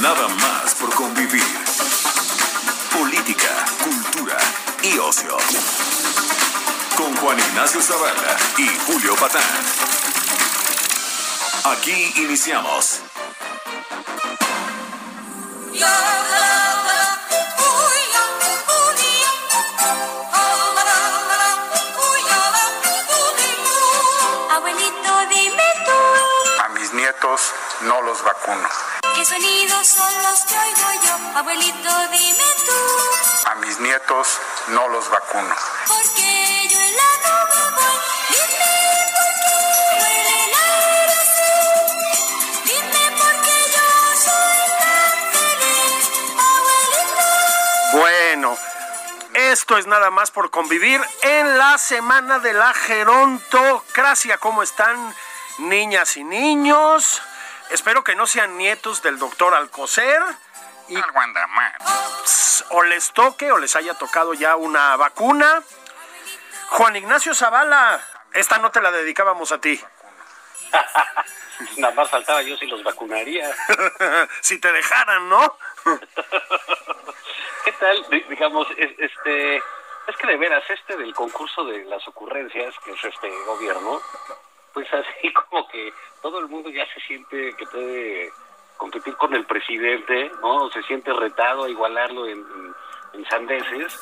Nada más por convivir. Política, cultura y ocio. Con Juan Ignacio Zavala y Julio Patán. Aquí iniciamos. Abuelito, dime tú, A mis nietos no los vacuno. ¿Qué sonidos son los que oigo yo? Abuelito, dime tú, A mis nietos no los vacuno. porque yo en la nube voy. Dime por qué huele el aire así. Dime por qué yo soy tan feliz. Abuelito. Bueno, esto es nada más por convivir en la semana de la gerontocracia. ¿Cómo están niñas y niños? Espero que no sean nietos del doctor Alcocer y Algo anda mal. o les toque o les haya tocado ya una vacuna. Juan Ignacio Zavala, esta no te la dedicábamos a ti. Nada más faltaba yo si los vacunaría. si te dejaran, ¿no? ¿Qué tal? Di- Digamos, es, este, es que de veras, este del concurso de las ocurrencias, que es este gobierno, pues así como que todo el mundo ya se siente que puede competir con el presidente, ¿no? Se siente retado a igualarlo en, en, sandeces.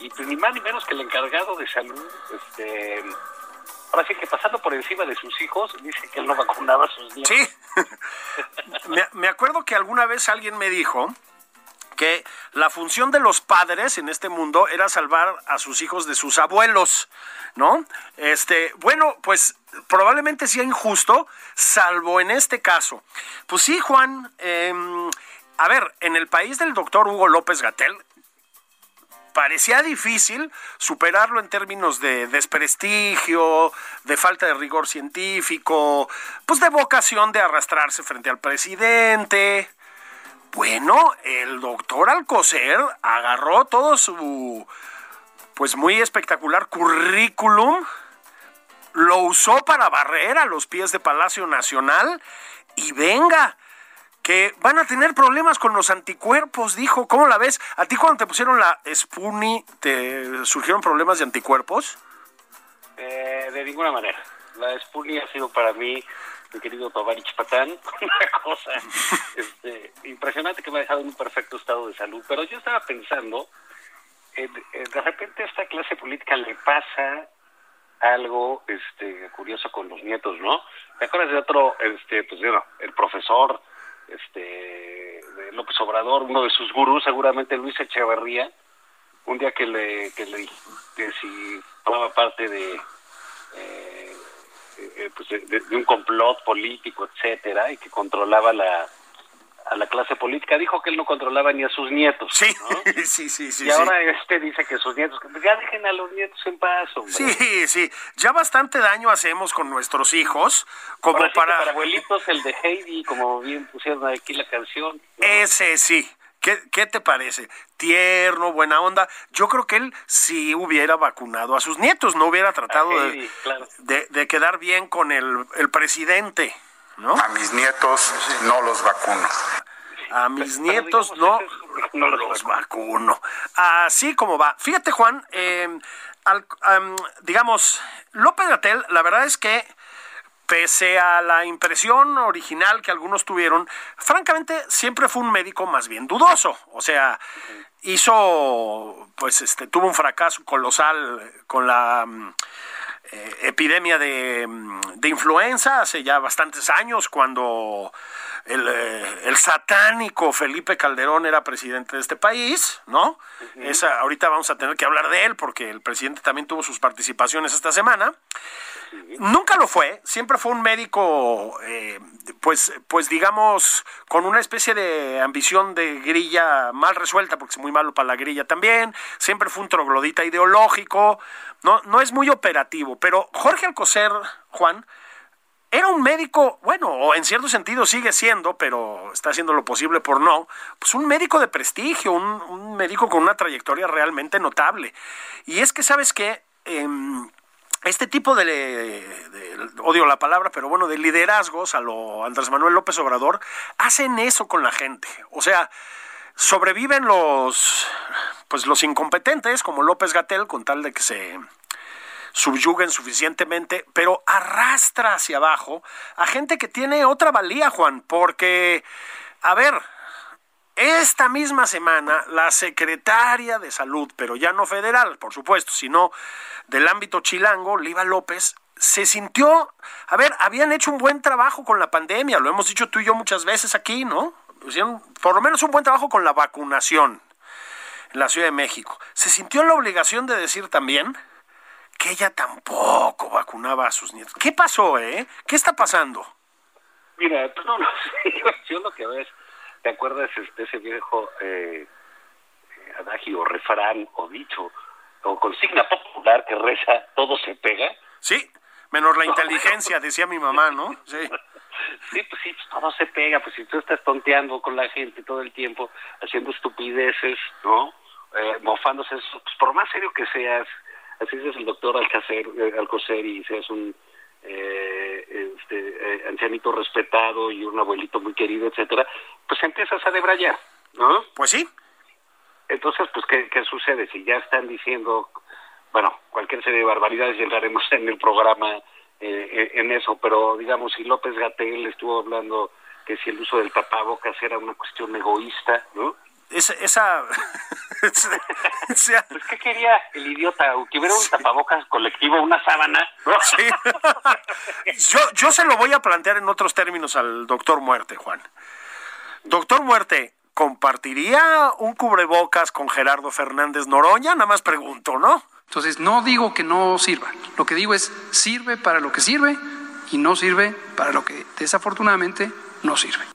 Y pues ni más ni menos que el encargado de salud, este... Ahora que pasando por encima de sus hijos, dice que él no vacunaba a sus nietos. Sí. me, me acuerdo que alguna vez alguien me dijo que la función de los padres en este mundo era salvar a sus hijos de sus abuelos, ¿no? Este, bueno, pues probablemente sea injusto, salvo en este caso. Pues sí, Juan, em, a ver, en el país del doctor Hugo López Gatel, parecía difícil superarlo en términos de desprestigio, de falta de rigor científico, pues de vocación de arrastrarse frente al presidente. Bueno, el doctor Alcocer agarró todo su, pues muy espectacular currículum, lo usó para barrer a los pies de Palacio Nacional y venga, que van a tener problemas con los anticuerpos, dijo. ¿Cómo la ves? ¿A ti cuando te pusieron la Spuni te surgieron problemas de anticuerpos? Eh, de ninguna manera. La Sputnik ha sido para mí, mi querido Tovarich Patán, una cosa este, impresionante que me ha dejado en un perfecto estado de salud. Pero yo estaba pensando, eh, eh, de repente esta clase política le pasa algo este curioso con los nietos, ¿no? ¿Te acuerdas de otro, este, pues bueno, el profesor este de López Obrador, uno de sus gurús, seguramente Luis Echeverría, un día que le que le que si formaba parte de eh, eh, pues de un complot político, etcétera, y que controlaba la a la clase política, dijo que él no controlaba ni a sus nietos. Sí, ¿no? sí, sí, sí. y ahora este dice que sus nietos, ya dejen a los nietos en paz, hombre. Sí, sí, ya bastante daño hacemos con nuestros hijos como Ahora sí que para... para abuelitos el de Heidi, como bien pusieron aquí la canción. ¿no? Ese sí. ¿Qué, ¿Qué te parece? Tierno, buena onda. Yo creo que él sí hubiera vacunado a sus nietos, no hubiera tratado de, claro. de- de quedar bien con el, el presidente, ¿no? A mis nietos no los vacuno. A mis Pero nietos digamos, no, no los vacuno. Así como va. Fíjate, Juan, eh, al- am, digamos, López Gatel, la verdad es que pese a la impresión original que algunos tuvieron, francamente siempre fue un médico más bien dudoso. O sea, hizo, pues, este, tuvo un fracaso colosal con la mm, eh, epidemia de, mm, de influenza hace ya bastantes años, cuando el, eh, el satánico Felipe Calderón era presidente de este país, ¿no? Esa, ahorita vamos a tener que hablar de él porque el presidente también tuvo sus participaciones esta semana. Nunca lo fue, siempre fue un médico, eh, pues, pues digamos, con una especie de ambición de grilla mal resuelta, porque es muy malo para la grilla también, siempre fue un troglodita ideológico, no, no es muy operativo, pero Jorge Alcocer, Juan, era un médico, bueno, o en cierto sentido sigue siendo, pero está haciendo lo posible por no, pues un médico de prestigio, un, médico con una trayectoria realmente notable. Y es que, ¿sabes qué? Em, este tipo de, de- odio la palabra, pero bueno, de liderazgos a lo Andrés Manuel López Obrador, hacen eso con la gente. O sea, sobreviven los, pues los incompetentes, como López Gatel, con tal de que se subyuguen suficientemente, pero arrastra hacia abajo a gente que tiene otra valía, Juan, porque, a ver, esta misma semana, la secretaria de salud, pero ya no federal, por supuesto, sino del ámbito chilango, Liva López, se sintió, a ver, habían hecho un buen trabajo con la pandemia, lo hemos dicho tú y yo muchas veces aquí, ¿no? Por lo menos un buen trabajo con la vacunación la Ciudad de México. Se sintió en la obligación de decir también que ella tampoco vacunaba a sus nietos. ¿Qué pasó, eh? ¿Qué está pasando? Mira, pues no, no sé, yo, lo que veo es, ¿te acuerdas de ese viejo eh, eh, adagio, o refrán, o dicho, o consigna popular que reza, todo se pega? Sí, menos la inteligencia, decía mi mamá, ¿no? Sí. Sí, pues sí, pues todo se pega, pues si tú estás tonteando con la gente todo el tiempo, haciendo estupideces, ¿no? Eh, mofándose, pues por más serio que seas, así es el doctor Alcacer, eh, Alcocer y seas un eh, este, eh, ancianito respetado y un abuelito muy querido, etcétera, pues empiezas a debrayar, ¿no? Pues sí, Entonces, pues, ¿qué, ¿qué sucede? Si ya están diciendo, bueno, cualquier serie de barbaridades, ya entraremos en el programa eh, en eso, pero digamos, si López Gatel estuvo hablando que si el uso del tapabocas era una cuestión egoísta, ¿no? esa... esa, Pues, ¿qué quería el idiota? Que hubiera un tapabocas colectivo, una sábana, ¿no? sí. yo, yo se lo voy a plantear en otros términos al doctor Muerte, Juan. Doctor Muerte, ¿compartiría un cubrebocas con Gerardo Fernández Noroña? Nada más pregunto, ¿no? Entonces, no digo que no sirva. Lo que digo es, sirve para lo que sirve y no sirve para lo que desafortunadamente no sirve.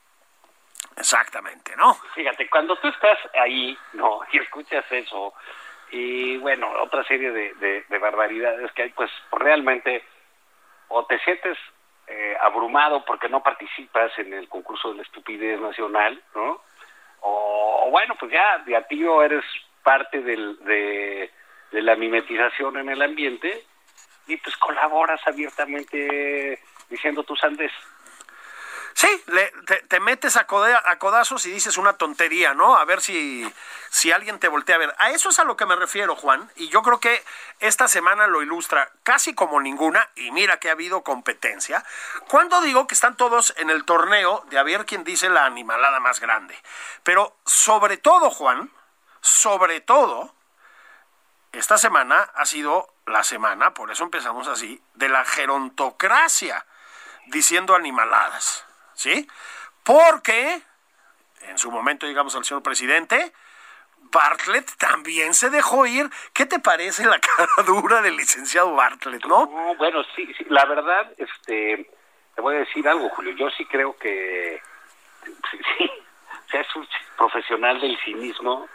Exactamente, ¿no? Fíjate, cuando tú estás ahí, no, y escuchas eso, y bueno, otra serie de, de, de barbaridades que hay, pues realmente o te sientes eh, abrumado porque no participas en el concurso de la estupidez nacional, ¿no? O, bueno, pues ya de a tiro eres parte del, de, de la mimetización en el ambiente y pues colaboras abiertamente diciendo tus andes. Sí, le- te, te metes a codazos y dices una tontería, ¿no? A ver si, si alguien te voltea a ver. A eso es a lo que me refiero, Juan, y yo creo que esta semana lo ilustra casi como ninguna, y mira que ha habido competencia, cuando digo que están todos en el torneo de a ver quién dice la animalada más grande. Pero sobre todo, Juan, sobre todo, esta semana ha sido la semana, por eso empezamos así, de la gerontocracia, diciendo animaladas, ¿sí? Porque, en su momento, digamos al señor presidente, Bartlett también se dejó ir. ¿Qué te parece la cara dura del licenciado Bartlett, no? No, bueno, sí, sí, la verdad, este, te voy a decir algo, Julio. Yo sí creo que sí, sí, seas un profesional del cinismo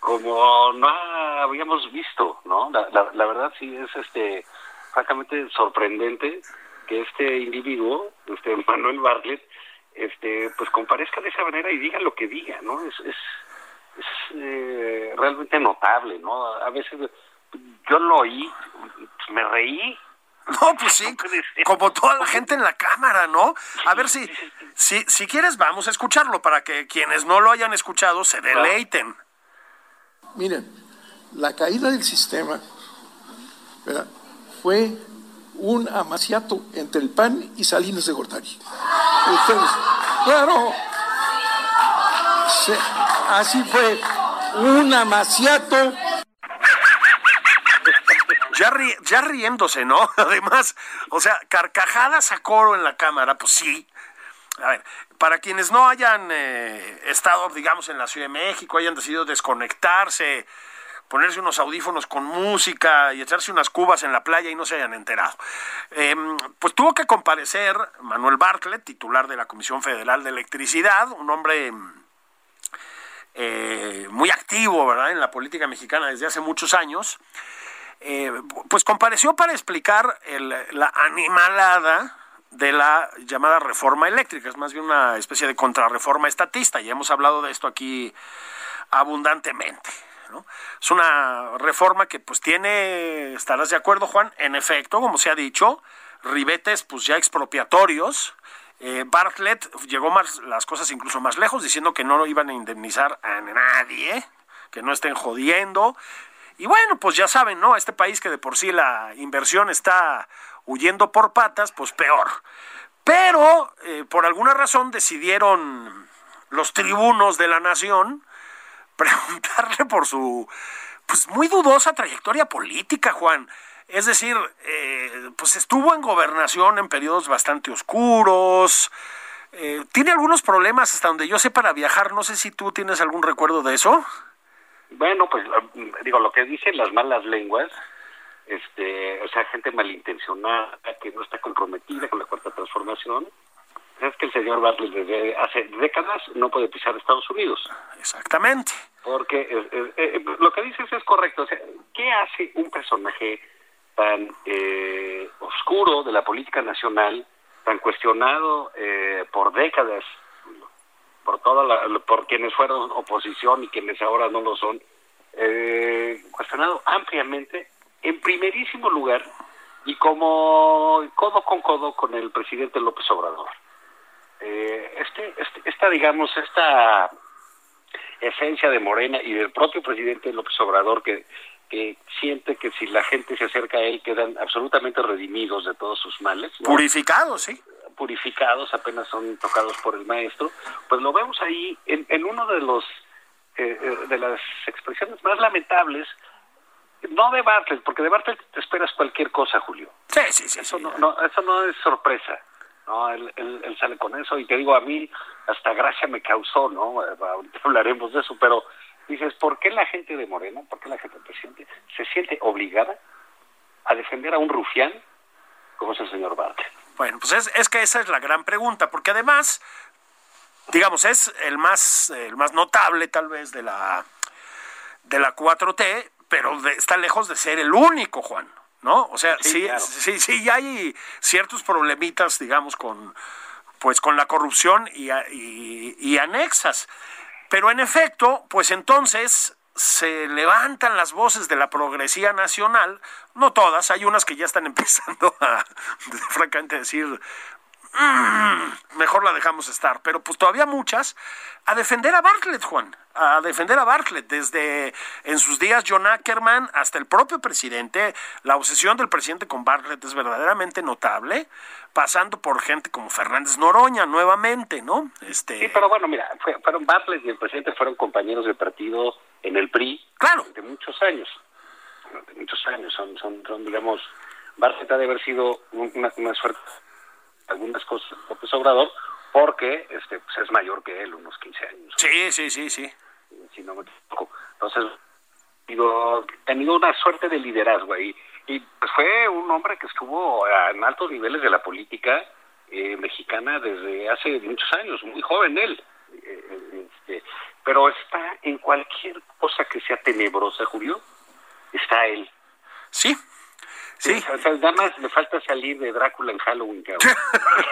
como no habíamos visto, ¿no? La, la, la verdad sí es, este, francamente sorprendente que este individuo, este Manuel Bartlett, este, pues comparezca de esa manera y diga lo que diga, ¿no? Es, es, es eh, realmente notable, ¿no? A veces yo lo oí, me reí, No, pues sí, como toda la gente en la cámara, ¿no? A ver si, si, si quieres, vamos a escucharlo para que quienes no lo hayan escuchado se deleiten. Miren, la caída del sistema ¿verdad? fue un amaciato entre el PAN y Salinas de Gortari. Ustedes, claro, así fue, un amaciato Ya, ya riéndose, ¿no? Además, o sea, carcajadas a coro en la cámara, pues sí. A ver, para quienes no hayan eh, estado, digamos, en la Ciudad de México, hayan decidido desconectarse ponerse unos audífonos con música y echarse unas cubas en la playa y no se hayan enterado. Eh, pues tuvo que comparecer Manuel Bartlett, titular de la Comisión Federal de Electricidad, un hombre eh, muy activo ¿verdad? en la política mexicana desde hace muchos años, eh, pues compareció para explicar la animalada de la llamada reforma eléctrica, es más bien una especie de contrarreforma estatista, ya hemos hablado de esto aquí abundantemente. Es una reforma que pues tiene, estarás de acuerdo Juan, en efecto, como se ha dicho, ribetes pues ya expropiatorios. Eh, Bartlett llegó más las cosas incluso más lejos, diciendo que no lo iban a indemnizar a nadie, que no estén jodiendo. Y bueno, pues ya saben, ¿no? Este país que de por sí la inversión está huyendo por patas, pues peor. Pero eh, por alguna razón decidieron los tribunos de la nación preguntarle por su pues muy dudosa trayectoria política, Juan. Es decir, eh, pues estuvo en gobernación en periodos bastante oscuros. eh, tiene algunos problemas hasta donde yo sé para viajar. No sé si tú tienes algún recuerdo de eso. Bueno, pues digo, lo que dicen las malas lenguas, este, o sea, gente malintencionada que no está comprometida con la cuarta transformación, es que el señor Bartlett desde hace décadas no puede pisar Estados Unidos. Exactamente. Porque eh, eh, lo que dices es correcto. O sea, ¿qué hace un personaje tan eh, oscuro de la política nacional, tan cuestionado eh, por décadas por toda la- por quienes fueron oposición y quienes ahora no lo son, eh, cuestionado ampliamente, en primerísimo lugar y como codo con codo con el presidente López Obrador. Eh, este, este, esta, digamos, esta esencia de Morena y del propio presidente López Obrador que, que siente que si la gente se acerca a él quedan absolutamente redimidos de todos sus males. ¿no? Purificado, sí. purificados, apenas son tocados por el maestro, pues lo vemos ahí en, en uno de los eh, eh, de las expresiones más lamentables, no de Bartlett, porque de Bartlett te esperas cualquier cosa, Julio. Sí, sí, sí. Eso sí. no, no, eso no es sorpresa. No, él, él- él sale con eso y te digo, a mí hasta gracia me causó, ¿no? Eh, Ahorita hablaremos de eso, pero dices, ¿por qué la gente de Morena, por qué la gente presidente se siente obligada a defender a un rufián como es el señor Bartlett? Bueno, pues es, es que esa es la gran pregunta, porque además, digamos, es el más, el más notable tal vez de la, de la 4T, pero está lejos de ser el único, Juan, ¿no? O sea, Sí, sí, claro. sí, sí, ya hay ciertos problemitas, digamos, con, pues, con la corrupción y, y- y anexas. Pero en efecto, pues entonces se levantan las voces de la progresía nacional, no todas, hay unas que ya están empezando a, francamente, decir, "Mm, mejor la dejamos estar, pero pues todavía muchas, a defender a Bartlett, Juan, a defender a Bartlett, desde en sus días John Ackerman hasta el propio presidente, la obsesión del presidente con Bartlett es verdaderamente notable, pasando por gente como Fernández Noroña nuevamente, ¿no? Este, Sí, pero bueno, mira, fue- fueron Bartlett y el presidente fueron compañeros de partido en el PRI Claro. durante muchos años. Durante muchos años. Son, son, son digamos, Bartlett ha de haber sido un- una, una suerte, algunas cosas, López Obrador, porque este pues es mayor que él, unos 15 años, Sí, sí, sí, sí. si no me equivoco. Entonces, digo, ha tenido una suerte de liderazgo ahí. Y pues, fue un hombre que estuvo en altos niveles de la política eh, mexicana desde hace muchos años, muy joven él. Eh, eh, este, pero está en cualquier cosa que sea tenebrosa, Julio, está él. Sí, sí. O sea, nada más le falta salir de Drácula en Halloween, cabrón.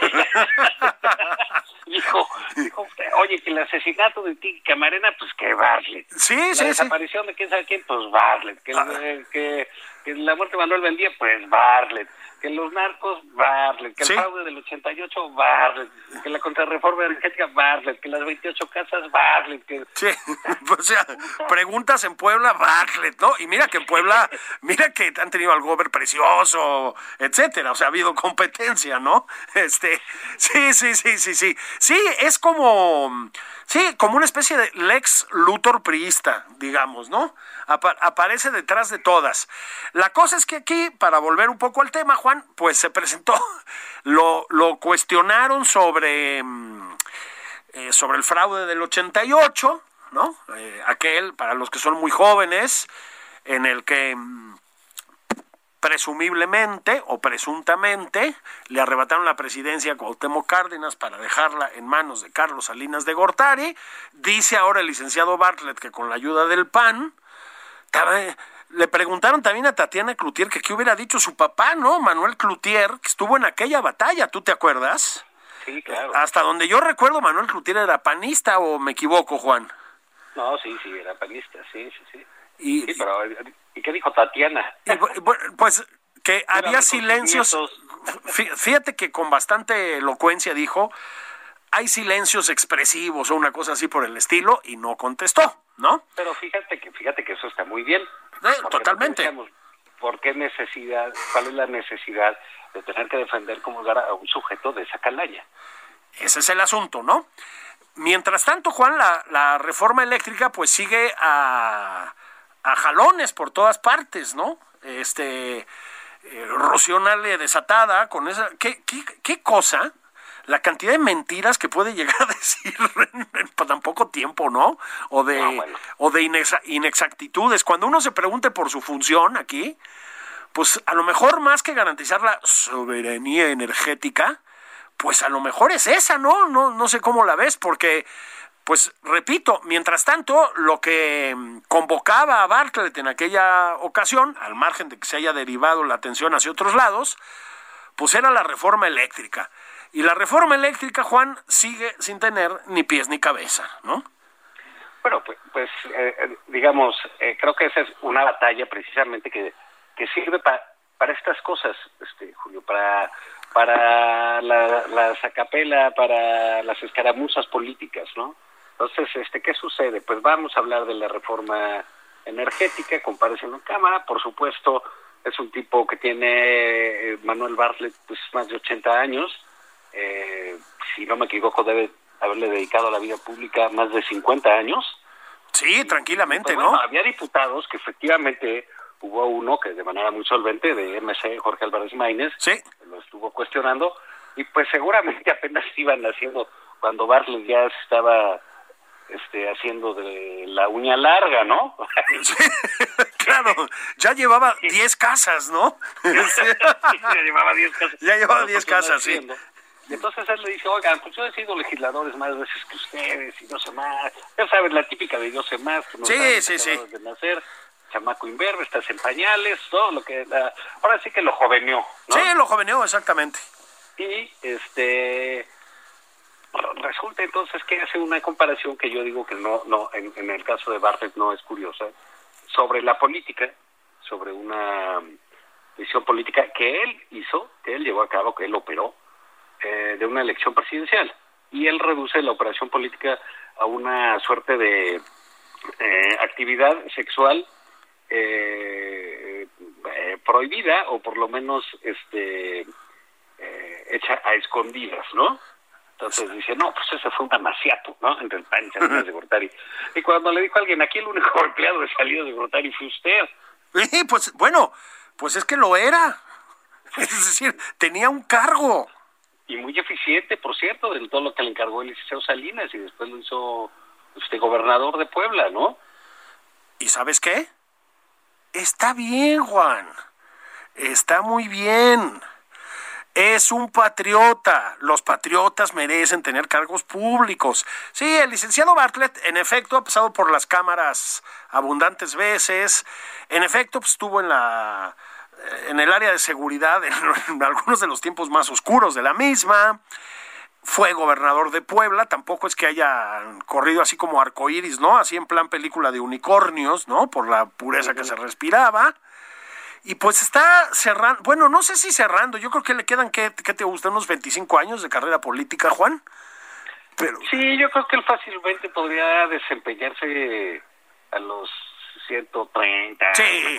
dijo, dijo, oye, que el asesinato de Tiki Camarena, pues que Bartlett. Sí, la sí, sí. desaparición de quién sabe quién, pues Bartlett. Que, Ah. que, que la muerte de Manuel Vendía, pues Bartlett. Que los narcos, Bartlett. Que Sí. el fraude del 88, Bartlett. Que la contrarreforma energética, Bartlett. Que las 28 casas, Bartlett. Que... Sí, o sea, preguntas en Puebla, Bartlett, ¿no? Y mira que en Puebla, mira que han tenido al gober precioso, etcétera, o sea, ha habido competencia, ¿no? Este, sí, sí, sí, sí, sí. Sí, es como, sí, como una especie de Lex Luthor priista, digamos, ¿no? Apa- aparece detrás de todas. La cosa es que aquí, para volver un poco al tema, Juan, pues se presentó, lo, cuestionaron sobre... mm, eh, sobre el fraude del 88, ¿no? Eh, aquel, para los que son muy jóvenes, en el que mm, presumiblemente o presuntamente le arrebataron la presidencia a Cuauhtémoc Cárdenas para dejarla en manos de Carlos Salinas de Gortari. Dice ahora el licenciado Bartlett que con la ayuda del PAN, le preguntaron también a Tatiana Cloutier que qué hubiera dicho su papá, ¿no? Manuel Cloutier, que estuvo en aquella batalla, ¿tú te acuerdas? Sí, claro. Hasta donde yo recuerdo, Manuel Cloutier era panista o me equivoco, Juan. No, sí, sí, era panista, sí, sí, sí. Y, Sí, pero ¿y qué dijo Tatiana? y, pues que había silencios. Fíjate que con bastante elocuencia dijo, hay silencios expresivos o una cosa así por el estilo, y no contestó, ¿no? Pero fíjate que fíjate que eso está muy bien. Eh, totalmente. ¿Por qué necesidad, cuál es la necesidad de tener que defender como lugar a un sujeto de esa calaña? Ese es el asunto, ¿no? Mientras tanto, Juan, la, la reforma eléctrica pues sigue a, a jalones por todas partes, ¿no? Este, eh, Rocío Nale desatada con esa... ¿qué, qué, qué cosa? La cantidad de mentiras que puede llegar a decir en, en tan poco tiempo, ¿no? O de, No, bueno. o de inexa- inexactitudes. Cuando uno se pregunte por su función aquí, pues a lo mejor más que garantizar la soberanía energética, pues a lo mejor es esa, ¿no? No, no sé cómo la ves, porque, pues repito, mientras tanto, lo que convocaba a Bartlett en aquella ocasión, al margen de que se haya derivado la atención hacia otros lados, pues era la reforma eléctrica. Y la reforma eléctrica, Juan, sigue sin tener ni pies ni cabeza, ¿no? Bueno, pues, pues eh, eh, digamos, eh, creo que esa es una batalla precisamente que, que sirve pa- para estas cosas, este Julio, para para la, la para las escaramuzas políticas, ¿no? Entonces, este, ¿qué sucede? Pues vamos a hablar de la reforma energética, comparece en Cámara, por supuesto, es un tipo que tiene eh, Manuel Bartlett, pues más de 80 años, eh, si no me equivoco, debe haberle dedicado a la vida pública más de 50 años. Sí, tranquilamente, Pues, bueno, ¿no? había diputados que efectivamente hubo uno que de manera muy solvente, de MC, Jorge Álvarez Maínez, Sí. lo estuvo cuestionando, y pues seguramente apenas iban haciendo, cuando Bartlett ya estaba este, haciendo de la uña larga, ¿no? claro, ya llevaba 10 casas, ¿no? ya llevaba 10 casas. Ya llevaba Pero 10 continúa casas, sí. Y entonces él le dice, oigan, pues yo he sido legisladores más veces que ustedes y no sé más. Ya sabes, la típica de yo sé más. Que no Sí, sabes, sí, sí. De nacer, chamaco imberbe, estás en pañales, todo lo que... la- ahora sí que lo joveneó, ¿no? Sí, lo joveneó, exactamente. Y este re- resulta entonces que hace una comparación que yo digo que no, no, en, en el caso de Bartlett no es curiosa, sobre la política, sobre una visión política que él hizo, que él llevó a cabo, que él operó, eh, de una elección presidencial. Y él reduce la operación política a una suerte de eh, actividad sexual eh, eh, prohibida o por lo menos este eh, hecha a escondidas, ¿no? Entonces dice, no, pues ese fue un amaciato, ¿no? Entre el PAN y Salinas de Gortari. Y cuando le dijo a alguien, aquí el único empleado de Salinas de Gortari fue usted. Sí, pues bueno, pues es que lo era. Es decir, tenía un cargo. Y muy eficiente, por cierto, de todo lo que le encargó el licenciado Salinas y después lo hizo usted gobernador de Puebla, ¿no? ¿Y sabes qué? Está bien, Juan. Está muy bien. Es un patriota. Los patriotas merecen tener cargos públicos. Sí, el licenciado Bartlett, en efecto, ha pasado por las cámaras abundantes veces. En efecto, pues, estuvo en la en el área de seguridad en, en algunos de los tiempos más oscuros de la misma. Fue gobernador de Puebla, tampoco es que haya corrido así como arcoíris, ¿no? Así en plan película de unicornios, ¿no? Por la pureza que se respiraba. Y pues está cerrando, bueno, no sé si cerrando, yo creo que le quedan, ¿qué, qué te gusta? ¿Unos 25 años de carrera política, Juan? Pero, Sí, yo creo que él fácilmente podría desempeñarse a los 130. Sí,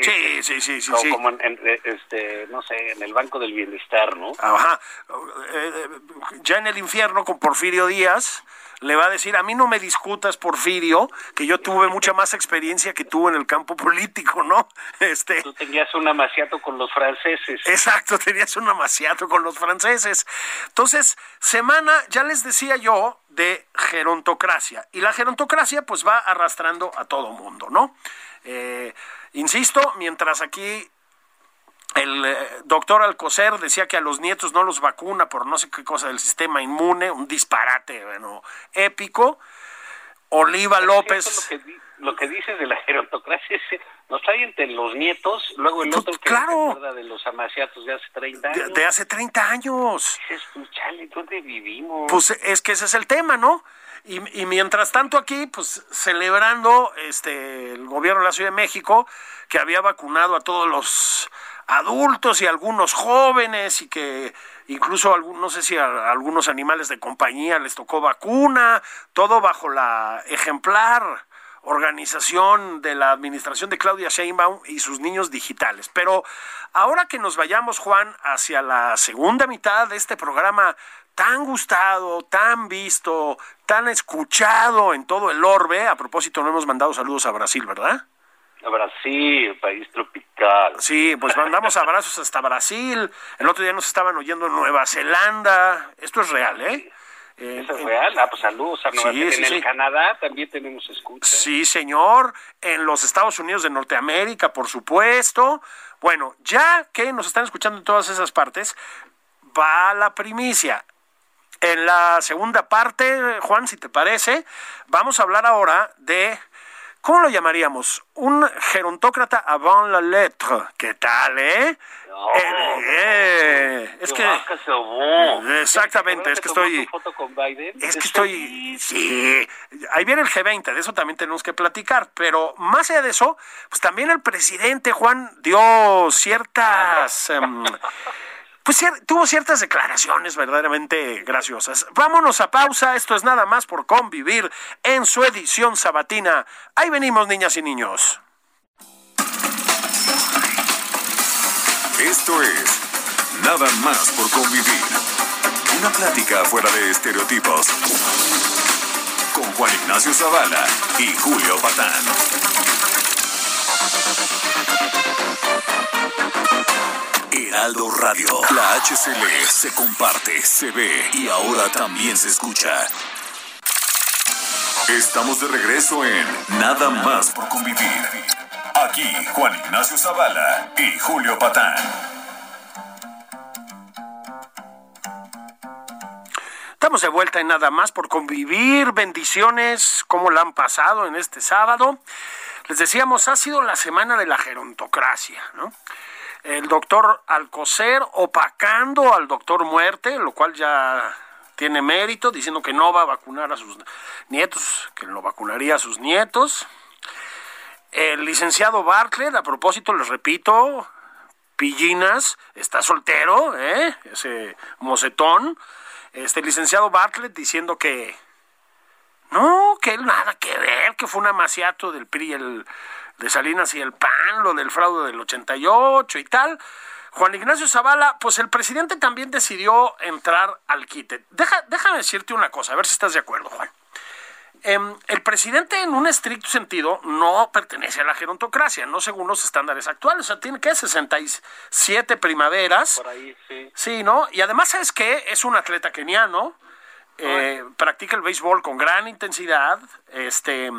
sí, sí, sí, sí, Como, sí. como en, en, este, no sé, en el Banco del Bienestar, ¿no? Ajá. Eh, eh, ya en el infierno con Porfirio Díaz le va a decir, a mí no me discutas, Porfirio, que yo tuve mucha más experiencia que tú en el campo político, ¿no? Este, Tú tenías un amaciato con los franceses. Exacto, tenías un amaciato con los franceses. Entonces, semana, ya les decía yo, de gerontocracia. Y la gerontocracia, pues va arrastrando a todo mundo, ¿no? Eh, Insisto, mientras aquí el eh, doctor Alcocer decía que a los nietos no los vacuna por no sé qué cosa del sistema inmune, un disparate, bueno, épico. Oliva López. Lo que dices de la gerontocracia es nos trae entre los nietos, luego el Pues, otro que claro. se acuerda de los amaciatos de hace 30 de, años. de hace 30 años. Dices, pues, chale, ¿dónde vivimos? Pues es que ese es el tema, ¿no? Y, y mientras tanto aquí, pues celebrando este el gobierno de la Ciudad de México, que había vacunado a todos los adultos y algunos jóvenes y que incluso algún- no sé si a, a algunos animales de compañía les tocó vacuna, todo bajo la ejemplar organización de la administración de Claudia Sheinbaum y sus niños digitales. Pero ahora que nos vayamos, Juan, hacia la segunda mitad de este programa tan gustado, tan visto, tan escuchado en todo el orbe, a propósito, no hemos mandado saludos a Brasil, ¿verdad? A Brasil, país tropical. Sí, pues mandamos abrazos hasta Brasil. El otro día nos estaban oyendo en Nueva Zelanda. Esto es real, ¿eh? Eh, ¿Eso es real? Ah, pues saludos a Nueva Sí, En sí. el Canadá también tenemos escucha. Sí, señor. En los Estados Unidos de Norteamérica, por supuesto. Bueno, ya que nos están escuchando en todas esas partes, va la primicia. En la segunda parte, Juan, si te parece, vamos a hablar ahora de, ¿cómo lo llamaríamos? Un gerontócrata avant la lettre. ¿Qué tal, eh? No, Eh, eh, es que... Exactamente, es que ¿Te tomó estoy... Es que estoy, sí, ahí viene el G20, de eso también tenemos que platicar, pero más allá de eso, pues también el presidente Juan dio ciertas, em, pues tuvo ciertas declaraciones verdaderamente graciosas. Vámonos a pausa, esto es nada más por convivir en su edición sabatina. Ahí venimos, niñas y niños. Esto es Nada más por convivir. Una plática fuera de estereotipos. Con Juan Ignacio Zavala y Julio Patán. Heraldo Radio. La HCL se comparte, se ve y ahora también se escucha. Estamos de regreso en Nada más por convivir. Aquí Juan Ignacio Zavala y Julio Patán. Estamos de vuelta en nada más por convivir. Bendiciones, ¿cómo la han pasado en este sábado? Les decíamos, ha sido la semana de la gerontocracia, ¿no? El doctor Alcocer opacando al doctor Muerte, lo cual ya tiene mérito, diciendo que no va a vacunar a sus nietos, que no vacunaría a sus nietos. El licenciado Bartlett, a propósito, les repito, Pillinas está soltero, ¿eh? ese mocetón. Este licenciado Bartlett diciendo que no, que él nada que ver, que fue un amaciato del PRI el, de Salinas y el PAN, lo del fraude del 88 y tal. Juan Ignacio Zavala, pues el presidente también decidió entrar al quite. Deja, déjame decirte una cosa, a ver si estás de acuerdo, Juan. Em, el presidente, en un estricto sentido, no pertenece a la gerontocracia, no según los estándares actuales. O sea, tiene que 67 primaveras. Por ahí, sí. Sí, ¿no? Y además, ¿sabes qué? Es un atleta keniano. eh, practica el béisbol con gran intensidad. Este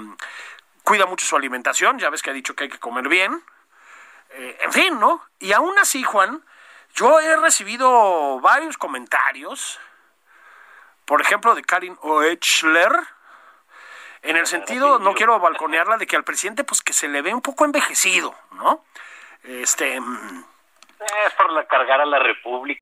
cuida mucho su alimentación. Ya ves que ha dicho que hay que comer bien. Eh, en fin, ¿no? Y aún así, Juan, yo he recibido varios comentarios. Por ejemplo, de Karin Oechler. En el sentido, no quiero balconearla, de que al presidente, pues que se le ve un poco envejecido, ¿no? Este. mm, Es por la cargar a la República.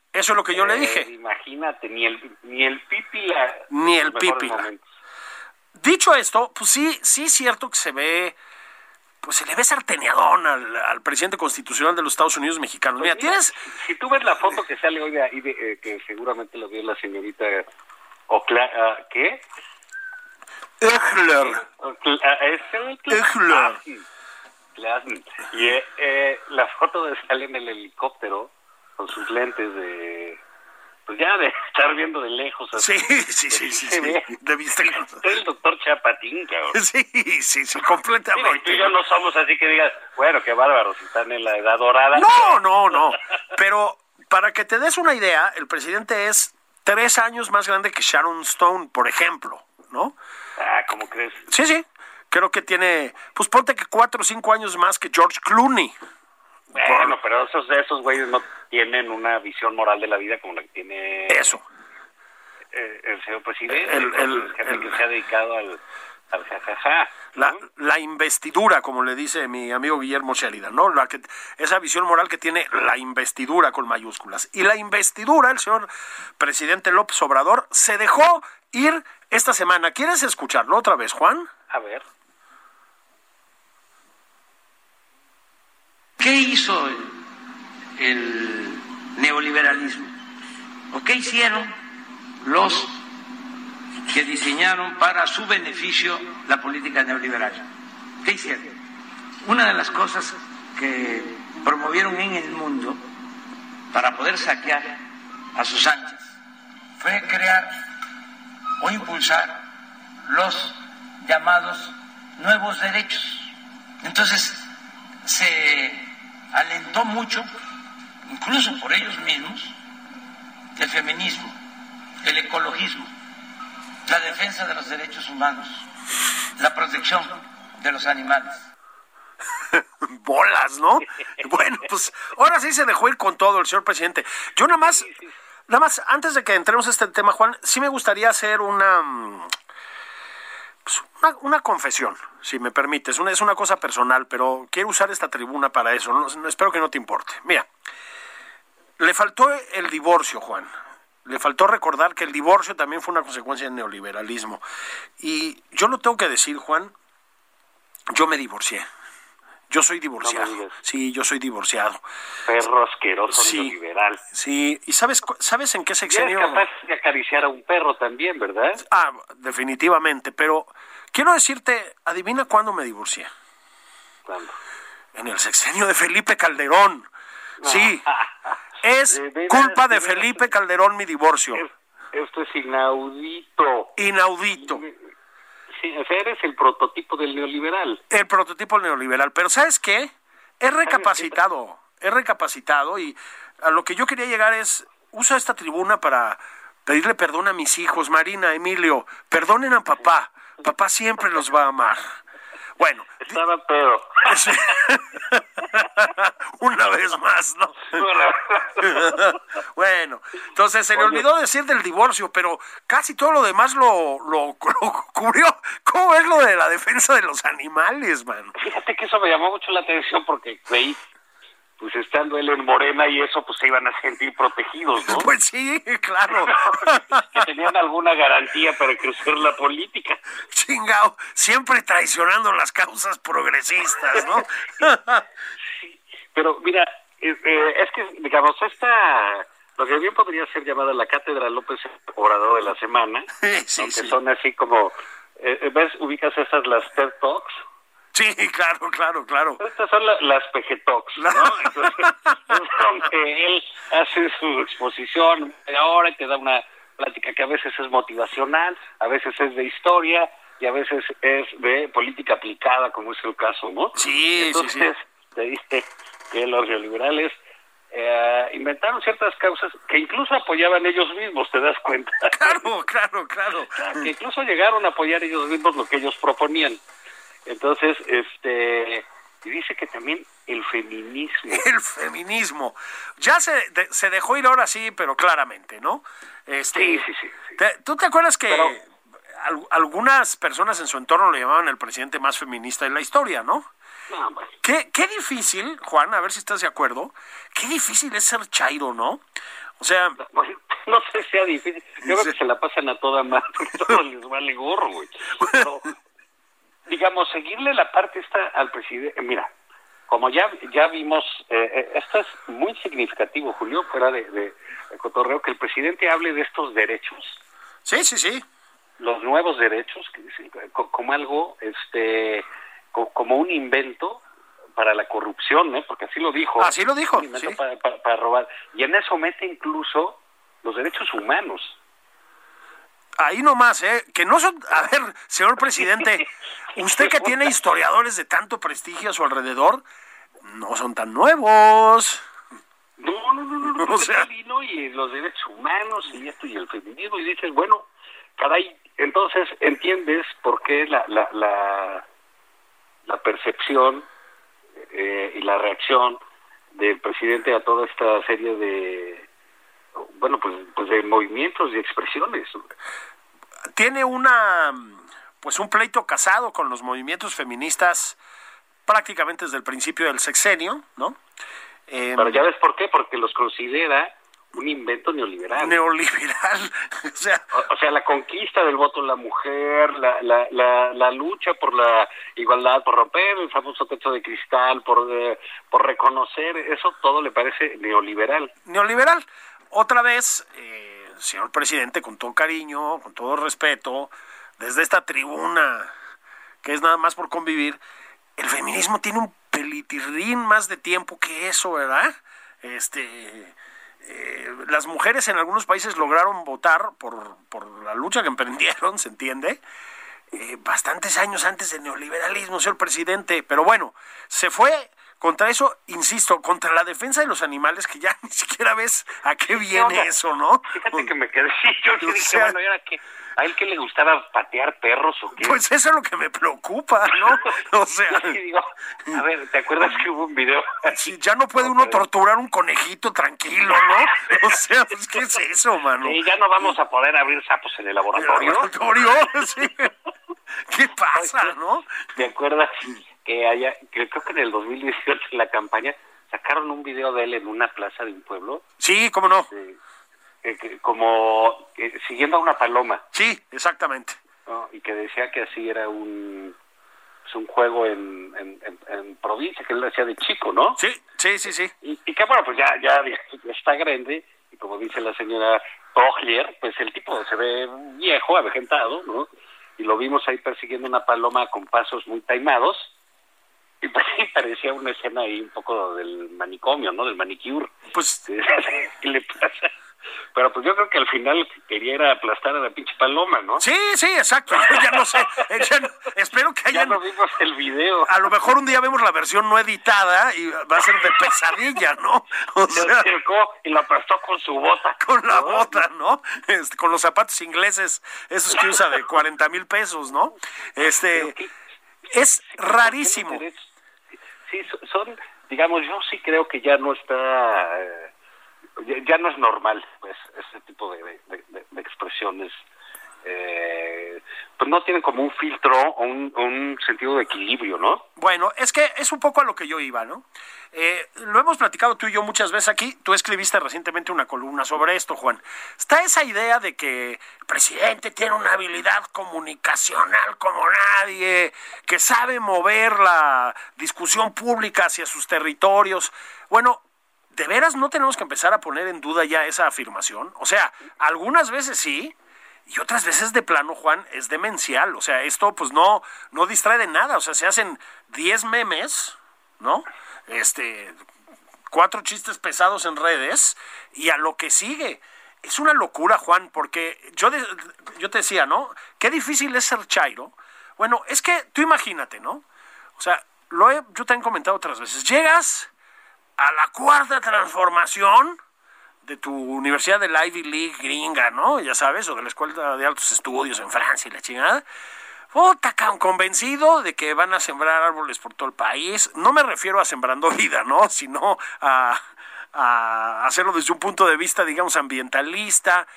eso es lo que yo le Eh, dije. Imagínate, ni el, ni el pipi la- Ni el los mejores pipi la- momentos. Dicho esto, pues sí, sí es cierto que se ve, pues se le ve sarteneadón al, al presidente constitucional de los Estados Unidos mexicanos. Mira, Pues Mira, tienes, Si tú ves la foto que sale hoy de ahí, de, eh, que seguramente lo vio la señorita o cla- ah, ¿qué? Echler. Ah, Echler. ah. Y eh, eh, la foto de sale en el helicóptero con sus lentes de pues ya de estar viendo de lejos así. Sí, sí, sí, sí. Debiste. Soy el doctor Chapatín, cabrón. Sí, sí, sí, Mira, completamente. tú y yo no somos así que digas, bueno, qué bárbaros, están en la edad dorada. No, no, no. Pero para que te des una idea, el presidente es tres años más grande que Sharon Stone, por ejemplo, ¿no? Ah, ¿cómo crees? Sí, sí. Creo que tiene, pues ponte que cuatro o cinco años más que George Clooney. Bueno, pero esos, esos güeyes no tienen una visión moral de la vida como la que tiene Eso. eh, el señor presidente, El- que se ha dedicado al, al jajaja. La, la investidura, como le dice mi amigo Guillermo Sheridan, ¿no? La que, esa visión moral que tiene la investidura con mayúsculas. Y la investidura, el señor presidente López Obrador, se dejó ir esta semana. ¿Quieres escucharlo otra vez, Juan? A ver. ¿Qué hizo el, neoliberalismo? ¿O qué hicieron los que diseñaron para su beneficio la política neoliberal? ¿Qué hicieron? Una de las cosas que promovieron en el mundo para poder saquear a sus anchas fue crear o impulsar los llamados nuevos derechos. Entonces, se alentó mucho, incluso por ellos mismos, el feminismo, el ecologismo, la defensa de los derechos humanos, la protección de los animales. Bolas, ¿no? Bueno, pues ahora sí se dejó ir con todo el señor presidente. Yo nada más, nada más, antes de que entremos a este tema, Juan, sí me gustaría hacer una, mm, una, confesión, si me permites. Una, es una cosa personal, pero quiero usar esta tribuna para eso. Espero que no te importe. Mira, le faltó el divorcio, Juan. Le faltó recordar que el divorcio también fue una consecuencia del neoliberalismo. Y yo lo tengo que decir, Juan, yo me divorcié. Yo soy divorciado. No sí, yo soy divorciado. Perro asqueroso Sí. neoliberal. Sí, ¿y sabes sabes en qué Y eres sexenio? capaz de acariciar a un perro también, ¿verdad? Ah, definitivamente, pero quiero decirte, adivina cuándo me divorcié. Cuando. En el sexenio de Felipe Calderón. Sí, es De veras, culpa de. Felipe Calderón mi divorcio. Es- Esto es inaudito. Inaudito. Sí, o sea, eres el prototipo del neoliberal. El prototipo neoliberal. Pero ¿sabes qué? He recapacitado, he recapacitado y a lo que yo quería llegar es, uso esta tribuna para pedirle perdón a mis hijos, Marina, Emilio, perdonen a papá, papá siempre los va a amar. Bueno, Estaba pedo. Una vez más, ¿no? bueno, entonces se le Oye. olvidó decir del divorcio, pero casi todo lo demás lo, lo, lo cubrió. ¿Cómo es lo de la defensa de los animales, man? Fíjate que eso me llamó mucho la atención porque creí, pues estando él en Morena y eso, pues se iban a sentir protegidos, ¿no? Pues sí, claro. que tenían alguna garantía para crecer la política. Chingao, siempre traicionando las causas progresistas, ¿no? Pero mira, eh, eh, es que, digamos, esta, lo que bien podría ser llamada la Cátedra López Obrador de la semana, Sí, aunque sí. son así como, eh, ¿ves? Ubicas esas las TED Talks. Sí, claro, claro, claro. Estas son la- las Talks, ¿no? Entonces, es donde él hace su exposición ahora te da una plática que a veces es motivacional, a veces es de historia y a veces es de política aplicada, como es el caso, ¿no? Sí, sí, Entonces, te dice que los neoliberales eh, inventaron ciertas causas que incluso apoyaban ellos mismos, ¿te das cuenta? Claro, claro, claro. que incluso llegaron a apoyar ellos mismos lo que ellos proponían. Entonces, este, y dice que también el feminismo. El feminismo. Ya se, de- se dejó ir ahora sí, pero claramente, ¿no? Este, Sí, sí, sí, sí. te- ¿Tú te acuerdas que Pero- al- algunas personas en su entorno le llamaban el presidente más feminista de la historia, ¿no? No. Qué, qué difícil, Juan, a ver si estás de acuerdo, qué difícil es ser chairo, ¿no? O sea, Bueno, no sé si sea difícil. Yo creo que se la pasan a toda madre, porque todos les vale gorro, güey. Pero, digamos, seguirle la parte esta al presidente. Mira, como ya ya vimos, eh, eh, esto es muy significativo, Julio, fuera de, de, de cotorreo, que el presidente hable de estos derechos Sí, sí, sí. los nuevos derechos co- como algo, este, co- como un invento para la corrupción, ¿eh? porque así lo dijo. Así lo dijo, Un invento sí. para, para- para robar. Y en eso mete incluso los derechos humanos. Ahí nomás, ¿eh? Que no son... A ver, señor presidente, usted que tiene historiadores de tanto prestigio a su alrededor, no son tan nuevos. No, no, no, no, no, O sea- y los derechos humanos y esto y el feminismo y dices, bueno, caray, entonces entiendes por qué la, la, la, la percepción eh, y la reacción del presidente a toda esta serie de, bueno, pues, pues de movimientos y expresiones. Tiene una... Pues un pleito casado con los movimientos feministas prácticamente desde el principio del sexenio, ¿no? Eh, Pero ya ves por qué, porque los considera un invento neoliberal. neoliberal. o sea, O, o sea, la conquista del voto de la mujer, la, la, la, la lucha por la igualdad, por romper el famoso techo de cristal, por, eh, por reconocer, eso todo le parece neoliberal. neoliberal. Otra vez, eh, señor presidente, con todo cariño, con todo respeto, desde esta tribuna, que es nada más por convivir, el feminismo tiene un pelitirrín más de tiempo que eso, ¿verdad? Este, eh, las mujeres en algunos países lograron votar por, por la lucha que emprendieron, ¿se entiende? Eh, bastantes años antes del neoliberalismo, señor presidente. Pero bueno, se fue contra eso, insisto, contra la defensa de los animales, que ya ni siquiera ves a qué viene eso, ¿no? Fíjate que me quedé, yo sí O dije, sea- bueno, ¿y ahora qué? ¿A él que le gustaba patear perros o qué? Pues eso es lo que me preocupa, ¿no? O sea, digo, a ver, ¿te acuerdas que hubo un video? si ya no puede uno torturar un conejito tranquilo, ¿no? O sea, pues, ¿qué es eso, mano? Y ya no vamos a poder abrir sapos en el ¿El laboratorio. laboratorio? Sí. ¿Qué pasa, no? ¿Te acuerdas que haya, que creo que en el 2018 en la campaña sacaron un video de él en una plaza de un pueblo, Sí, cómo no. eh, eh, como eh, siguiendo a una paloma, Sí, exactamente. ¿no? y que decía que así era un, pues, un juego en, en, en- en provincia, que él lo hacía de chico, ¿no? Sí, sí, sí, sí. Y, y que bueno, pues ya, ya, ya está grande, y como dice la señora Toglier, pues el tipo se ve viejo, avejentado, ¿no? Y lo vimos ahí persiguiendo una paloma con pasos muy taimados, y pues sí, parecía una escena ahí un poco del manicomio, ¿no? Del manicure. Pues ¿Qué le pasa? Pero pues yo creo que al final quería era aplastar a la pinche paloma, ¿no? sí, sí, exacto. Yo ya no sé. ya no- espero que Ya hayan. no vimos el video. A lo mejor un día vemos la versión no editada y va a ser de pesadilla, ¿no? O Se sea, acercó y lo aplastó con su bota. con la bota, ¿no? Este, con los zapatos ingleses, esos que usa de 40 mil pesos, ¿no? Este, es rarísimo. Sí, so- son, digamos, yo sí creo que ya no está, eh, ya, no es normal, pues, ese tipo de expresiones. Eh, pues no tienen como un filtro o un, sentido de equilibrio, ¿no? Bueno, es que es un poco a lo que yo iba, ¿no? Eh, lo hemos platicado tú y yo muchas veces aquí. Tú escribiste recientemente una columna sobre esto, Juan. Está esa idea de que el presidente tiene una habilidad comunicacional como nadie, que sabe mover la discusión pública hacia sus territorios. Bueno, ¿de veras no tenemos que empezar a poner en duda ya esa afirmación? O sea, algunas veces sí, y otras veces de plano, Juan, es demencial. O sea, esto pues no, no distrae de nada. O sea, se hacen 10 memes, ¿no? Este, cuatro chistes pesados en redes y a lo que sigue. Es una locura, Juan, porque yo, yo te decía, ¿no? Qué difícil es ser chairo. Bueno, es que tú imagínate, ¿no? O sea, lo he, yo te he comentado otras veces. Llegas a la cuarta transformación de tu universidad de la Ivy League gringa, ¿no? Ya sabes, o de la Escuela de Altos Estudios en Francia y la chingada. Puta, cabrón, convencido de que van a sembrar árboles por todo el país. No me refiero a sembrando vida, ¿no? Sino a, a hacerlo desde un punto de vista, digamos, ambientalista,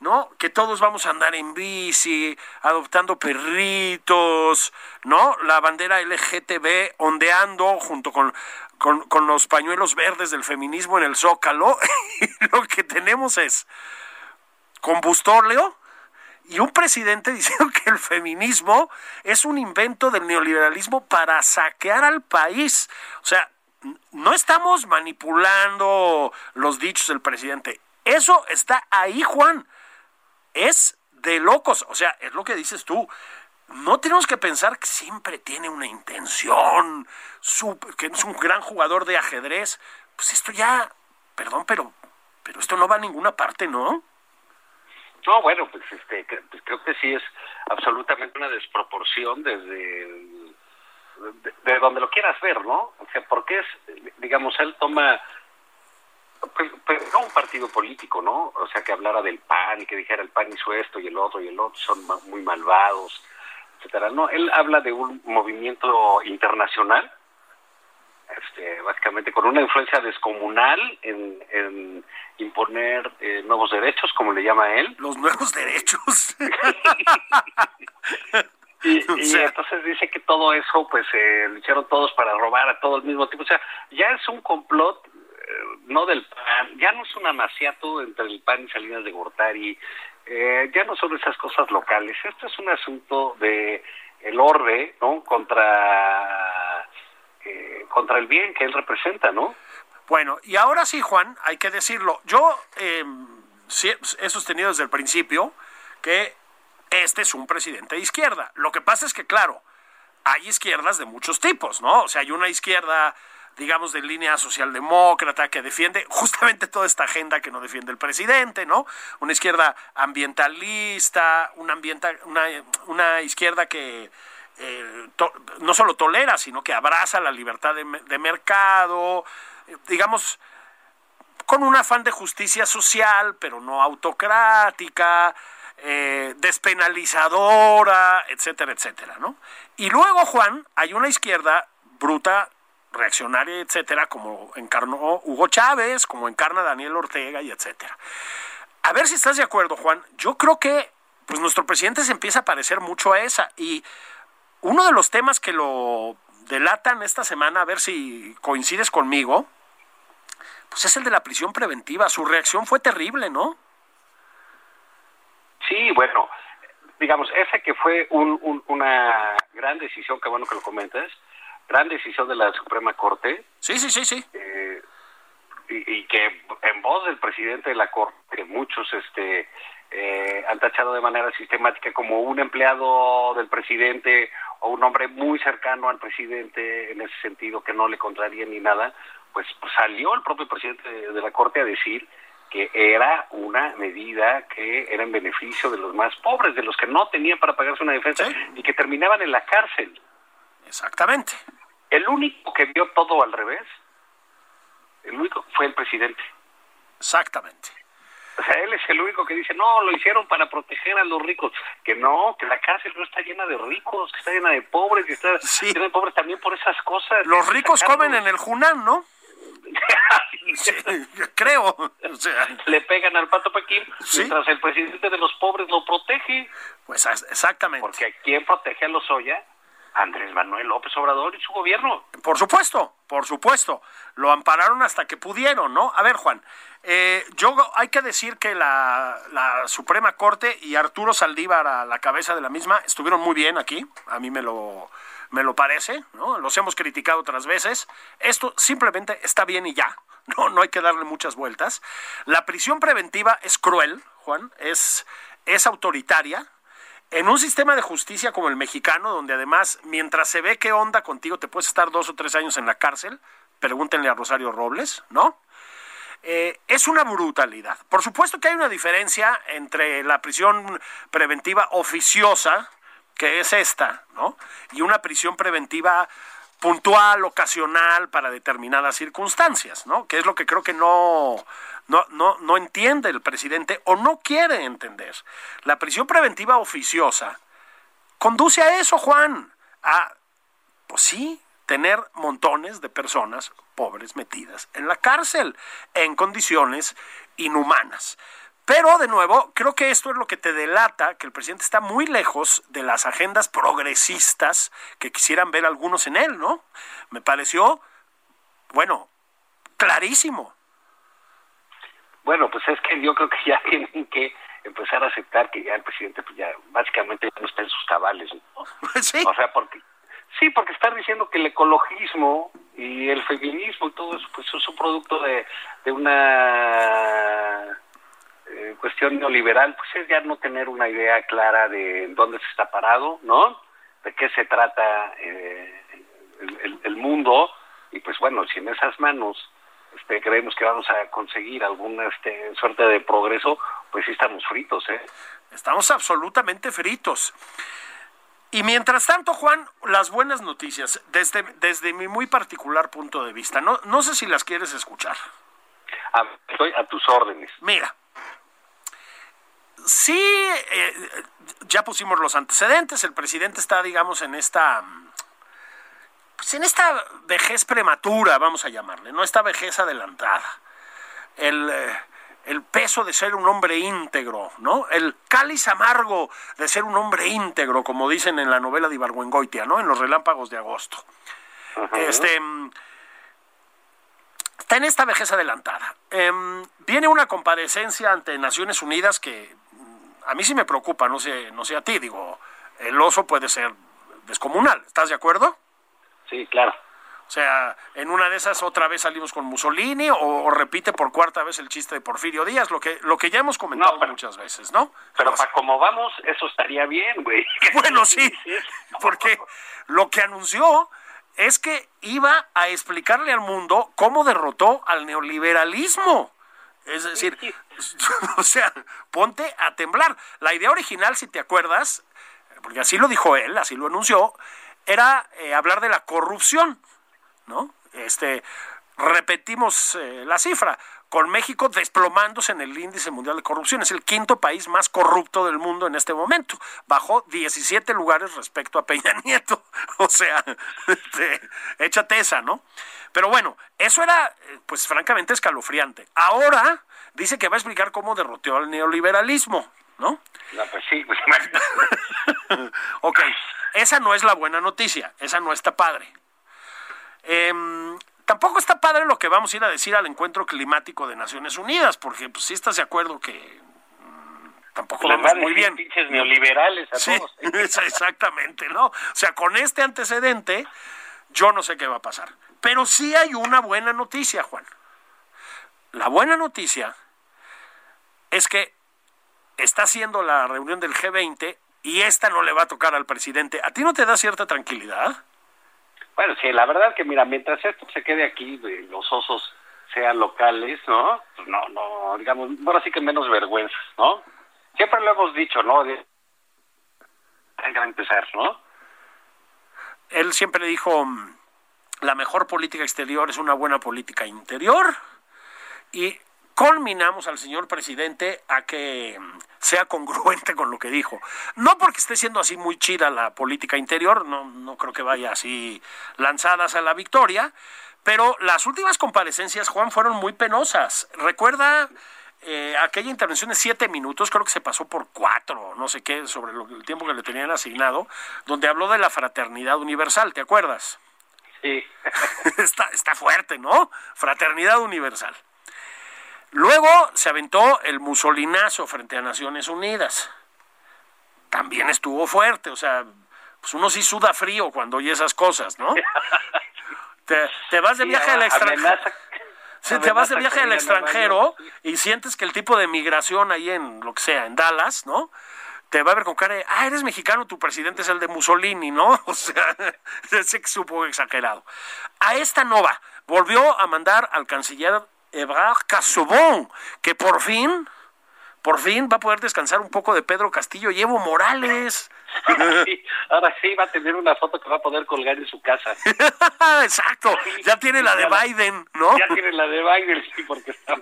¿no? Que todos vamos a andar en bici, adoptando perritos, ¿no? La bandera LGTB ondeando junto con, con, los pañuelos verdes del feminismo en el zócalo. y lo que tenemos es combustóleo y un presidente diciendo que el feminismo es un invento del neoliberalismo para saquear al país. O sea, no estamos manipulando los dichos del presidente. Eso está ahí, Juan. Es de locos. O sea, es lo que dices tú. No tenemos que pensar que siempre tiene una intención, súper- que es un gran jugador de ajedrez. Pues esto ya, perdón, pero, pero esto no va a ninguna parte, ¿no? No, bueno, pues, este, pues creo que sí es absolutamente una desproporción desde de, de donde lo quieras ver, ¿no? O sea, porque es, digamos, él toma pues, pues, no un partido político, ¿no? O sea, que hablara del PAN y que dijera el PAN hizo esto y el otro y el otro son muy malvados, etcétera. No, él habla de un movimiento internacional, este, básicamente con una influencia descomunal en, en imponer eh, nuevos derechos, como le llama él. Los nuevos derechos. Y, O y sea- entonces dice que todo eso, pues, eh, lo hicieron todos para robar a todo al mismo tiempo. O sea, ya es un complot, no del PAN, ya no es un amaciato entre el PAN y Salinas de Gortari, eh, ya no son esas cosas locales. Esto es un asunto de el orbe, ¿no? Contra, eh, contra el bien que él representa, ¿no? Bueno, y ahora sí, Juan, hay que decirlo. Yo eh, sí he sostenido desde el principio que este es un presidente de izquierda. Lo que pasa es que, claro, hay izquierdas de muchos tipos, ¿no? O sea, hay una izquierda, digamos, de línea socialdemócrata que defiende justamente toda esta agenda que no defiende el presidente, ¿no? Una izquierda ambientalista, una, una, una izquierda que eh, no solo tolera, sino que abraza la libertad de, me- de mercado, digamos, con un afán de justicia social, pero no autocrática, eh, despenalizadora, etcétera, etcétera, ¿no? Y luego, Juan, hay una izquierda bruta, reaccionaria, etcétera, como encarnó Hugo Chávez, como encarna Daniel Ortega y etcétera. A ver si estás de acuerdo, Juan. Yo creo que pues nuestro presidente se empieza a parecer mucho a esa y uno de los temas que lo delatan esta semana, a ver si coincides conmigo, pues es el de la prisión preventiva. Su reacción fue terrible, ¿no? Sí, bueno, digamos, ese que fue un- un- una gran decisión, que bueno que lo comentas, gran decisión de la Suprema Corte, Sí, sí, sí, sí. eh, y, y que en voz del presidente de la Corte, que muchos este, eh, han tachado de manera sistemática como un empleado del presidente o un hombre muy cercano al presidente en ese sentido que no le contraría ni nada, pues, pues salió el propio presidente de, de la Corte a decir que era una medida que era en beneficio de los más pobres, de los que no tenían para pagarse una defensa Sí. y que terminaban en la cárcel. Exactamente. El único que vio todo al revés, el único fue el presidente. Exactamente. O sea, él es el único que dice, no, lo hicieron para proteger a los ricos. Que no, que la cárcel no está llena de ricos, que está llena de pobres, y está Sí. llena de pobres también por esas cosas. Los ricos comen en el Junán, ¿no? Sí, creo. O sea, Le pegan al pato Pequín, Sí. mientras el presidente de los pobres lo protege. pues exactamente. Porque ¿a quién protege a los Oya? Andrés Manuel López Obrador y su gobierno. Por supuesto, por supuesto. Lo ampararon hasta que pudieron, ¿no? A ver, Juan, eh, yo hay que decir que la, Suprema Corte y Arturo Saldívar a la cabeza de la misma estuvieron muy bien aquí. A mí me lo, me lo parece, ¿no? Los hemos criticado otras veces. Esto simplemente está bien y ya. No, no hay que darle muchas vueltas. La prisión preventiva es cruel, Juan, es, es autoritaria, en un sistema de justicia como el mexicano, donde además, mientras se ve qué onda contigo, te puedes estar dos o tres años en la cárcel, pregúntenle a Rosario Robles, ¿no? Eh, es una brutalidad. Por supuesto que hay una diferencia entre la prisión preventiva oficiosa, que es esta, ¿no? Y una prisión preventiva puntual, ocasional, para determinadas circunstancias, ¿no? Que es lo que creo que no, no, no, no entiende el presidente o no quiere entender. La prisión preventiva oficiosa conduce a eso, Juan, a, pues sí, tener montones de personas pobres metidas en la cárcel en condiciones inhumanas. Pero, de nuevo, creo que esto es lo que te delata que el presidente está muy lejos de las agendas progresistas que quisieran ver algunos en él, ¿no? Me pareció, bueno, clarísimo. Bueno, pues es que yo creo que ya tienen que empezar a aceptar que ya el presidente pues ya básicamente ya no está en sus cabales, ¿no? Sí. O sea, porque sí, porque están diciendo que el ecologismo y el feminismo y todo eso pues es un producto de, de una eh, cuestión neoliberal, pues es ya no tener una idea clara de dónde se está parado, ¿no? De qué se trata eh, el, el- el mundo y pues bueno, si en esas manos este, creemos que vamos a conseguir alguna este, suerte de progreso, pues sí estamos fritos, ¿eh? Estamos absolutamente fritos. Y mientras tanto, Juan, las buenas noticias, desde, desde mi muy particular punto de vista, no, no sé si las quieres escuchar. A, estoy a tus órdenes. Mira, sí, eh, ya pusimos los antecedentes, el presidente está, digamos, en esta, pues en esta vejez prematura, vamos a llamarle, no esta vejez adelantada. El, eh, el peso de ser un hombre íntegro, ¿no? El cáliz amargo de ser un hombre íntegro, como dicen en la novela de Ibargüengoitia, ¿no? En los relámpagos de agosto. Este mm, está en esta vejez adelantada. Em, viene una comparecencia ante Naciones Unidas que mm, a mí sí me preocupa, no sé, no sé a ti, digo, el oso puede ser descomunal, ¿estás de acuerdo? Sí, claro. O sea, en una de esas otra vez salimos con Mussolini o, o repite por cuarta vez el chiste de Porfirio Díaz, lo que, lo que ya hemos comentado No, pero- muchas veces, ¿no? Pero para como vamos, eso estaría bien, güey. bueno, sí, porque lo que anunció es que iba a explicarle al mundo cómo derrotó al neoliberalismo. Es decir, o sea, ponte a temblar. La idea original, si te acuerdas, porque así lo dijo él, así lo anunció, era eh, hablar de la corrupción, ¿no? Este, repetimos eh, la cifra, con México desplomándose en el índice mundial de corrupción. Es el quinto país más corrupto del mundo en este momento. Bajó 17 lugares respecto a Peña Nieto. O sea, este, échate esa, ¿no? Pero bueno, eso era, eh, pues francamente, escalofriante. Ahora dice que va a explicar cómo derrotó al neoliberalismo, ¿no? No, pues sí, pues, ok, esa no es la buena noticia, esa no está padre. Em, tampoco está padre lo que vamos a ir a decir al encuentro climático de Naciones Unidas, porque pues sí estás de acuerdo que mm, tampoco les vamos muy bien. pinches neoliberales a Sí, todos. exactamente, ¿no? O sea, con este antecedente, yo no sé qué va a pasar. Pero sí hay una buena noticia, Juan. La buena noticia es que está haciendo la reunión del G20 y esta no le va a tocar al presidente. ¿A ti no te da cierta tranquilidad? Bueno, sí, la verdad que mira, mientras esto se quede aquí, los osos sean locales, ¿no? Pues no, no, digamos, ahora sí que menos vergüenza, ¿no? Siempre lo hemos dicho, ¿no? De... Hay que empezar, ¿no? Él siempre dijo, mm, la mejor política exterior es una buena política interior. Y culminamos al señor presidente a que mm, sea congruente con lo que dijo. No porque esté siendo así muy chida la política interior, no, no creo que vaya así lanzadas a la victoria, pero las últimas comparecencias, Juan, fueron muy penosas. Recuerda eh, aquella intervención de siete minutos, creo que se pasó por cuatro, no sé qué, sobre lo, el tiempo que le tenían asignado, donde habló de la fraternidad universal, ¿te acuerdas? Sí. está, está fuerte, ¿no? Fraternidad universal. Luego se aventó el musolinazo frente a Naciones Unidas. También estuvo fuerte, o sea, pues uno sí suda frío cuando oye esas cosas, ¿no? Te, te vas de Sí, viaje al extranjero. Sí, te vas de viaje al extranjero y sientes que el tipo de migración ahí en lo que sea, en Dallas, ¿no? Te va a ver con cara de, ah, eres mexicano, tu presidente es el de Mussolini, ¿no? O sea, ese que supo exagerado. A esta nova volvió a mandar al canciller Ebrard Casobón, que por fin, por fin va a poder descansar un poco de Pedro Castillo y Evo Morales. Sí, ahora sí va a tener una foto que va a poder colgar en su casa. Exacto, ya tiene la de Biden, ¿no? Ya tiene la de Biden, sí, porque estaba,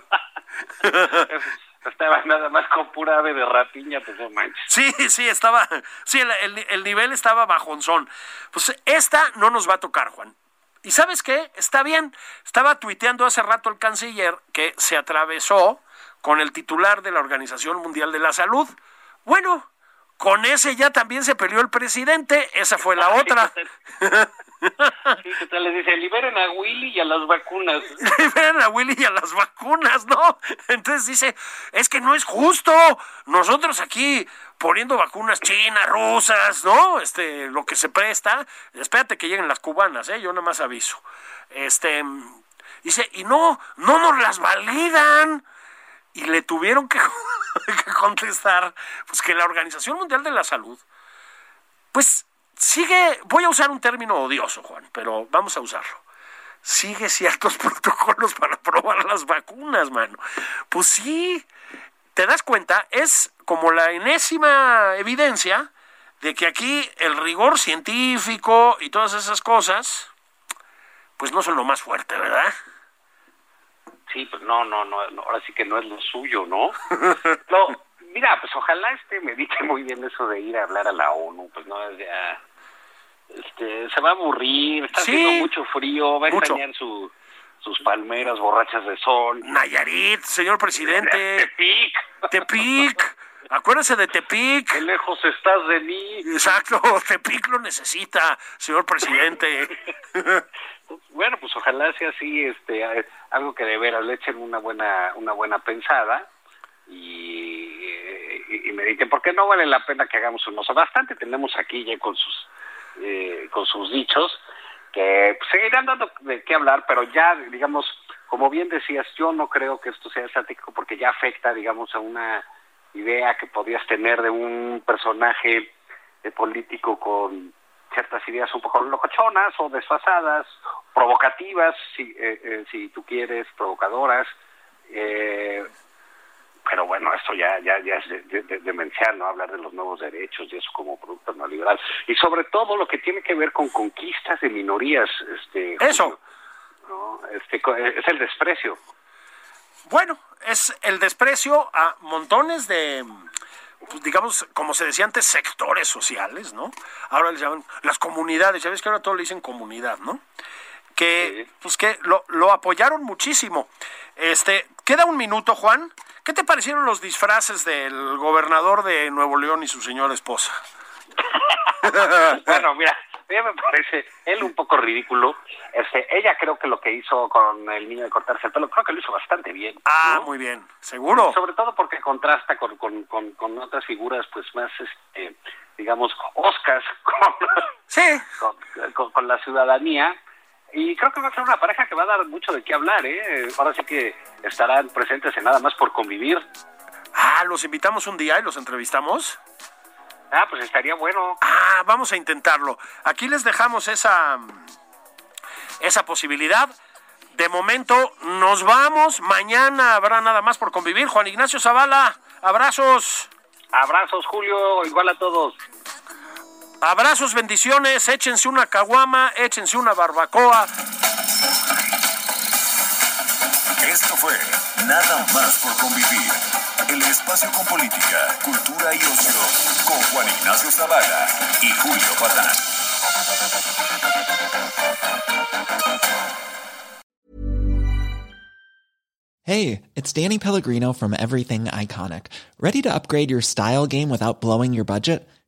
estaba nada más con pura ave de rapiña, pues no manches. Sí, sí, estaba, sí, el, el- el nivel estaba bajonzón. Pues esta no nos va a tocar, Juan. ¿Y sabes qué? Está bien. Estaba tuiteando hace rato el canciller que se atravesó con el titular de la Organización Mundial de la Salud. Bueno, con ese ya también se peleó el presidente. Esa fue la otra. Sí, ¿qué tal? Les dice, liberen a Willy y a las vacunas. liberen a Willy y a las vacunas, ¿no? Entonces dice, es que no es justo. Nosotros aquí poniendo vacunas chinas, rusas, ¿no? Este, lo que se presta. Espérate que lleguen las cubanas, ¿eh? Yo nada más aviso. Este, dice, y no, no nos las validan. y le tuvieron que, que contestar pues que la Organización Mundial de la Salud pues sigue, voy a usar un término odioso, Juan, pero vamos a usarlo. Sigue ciertos protocolos para probar las vacunas, mano. Pues sí, te das cuenta, es como la enésima evidencia de que aquí el rigor científico y todas esas cosas, pues no son lo más fuerte, ¿verdad? Sí, pues no, no, no, ahora sí que no es lo suyo, ¿no? no, mira, pues ojalá este medite muy bien eso de ir a hablar a la ONU, pues no es ya, este, se va a aburrir, está Sí. haciendo mucho frío, va a Mucho. extrañar su, sus palmeras borrachas de sol. Nayarit, señor presidente, Tepic, Tepic, acuérdese de Tepic. qué lejos estás de mí. Exacto, Tepic lo necesita, señor presidente. Bueno, pues ojalá sea así, este, algo que de veras le echen una buena, una buena pensada y, eh, y, y mediten, porque no vale la pena que hagamos un oso. Bastante tenemos aquí ya con sus, eh, con sus dichos, que seguirán dando de qué hablar, pero ya, digamos, como bien decías, yo no creo que esto sea estático porque ya afecta, digamos, a una idea que podías tener de un personaje eh, político con ciertas ideas un poco locochonas o desfasadas, provocativas, si, eh, eh, si tú quieres, provocadoras. Eh, pero bueno, esto ya ya ya es de, de- de- demencial, ¿no? Hablar de los nuevos derechos y eso como producto neoliberal. Y sobre todo lo que tiene que ver con conquistas de minorías. este Eso. ¿no? Este, co- es el desprecio. Bueno, es el desprecio a montones de, pues, digamos, como se decía antes, sectores sociales, ¿no? Ahora les llaman las comunidades, ya ves que ahora todo le dicen comunidad, ¿no? Que, Sí. pues que lo, lo apoyaron muchísimo. Este, queda un minuto, Juan. ¿Qué te parecieron los disfraces del gobernador de Nuevo León y su señora esposa? bueno, mira, a mí me parece él un poco ridículo. Este, ella creo que lo que hizo con el niño de cortarse el pelo, creo que lo hizo bastante bien. Ah, ¿no? muy bien, seguro. Sobre todo porque contrasta con, con, con, con otras figuras, pues más, este, digamos, oscas con, Sí, con, con- con la ciudadanía. Y creo que va a ser una pareja que va a dar mucho de qué hablar, ¿eh? Ahora sí que estarán presentes en nada más por convivir. ah, los invitamos un día y los entrevistamos. Ah, pues estaría bueno. Ah, vamos a intentarlo. Aquí les dejamos esa, esa posibilidad. De momento nos vamos. Mañana habrá nada más por convivir. Juan Ignacio Zavala, abrazos. Abrazos, Julio, igual a todos. Abrazos, bendiciones. Échense una caguama, échense una barbacoa. Esto fue Nada más por convivir. El espacio con política, cultura y ocio con Juan Ignacio Zavala y Julio Patán. Hey, it's Danny Pellegrino from Everything Iconic. Ready to upgrade your style game without blowing your budget?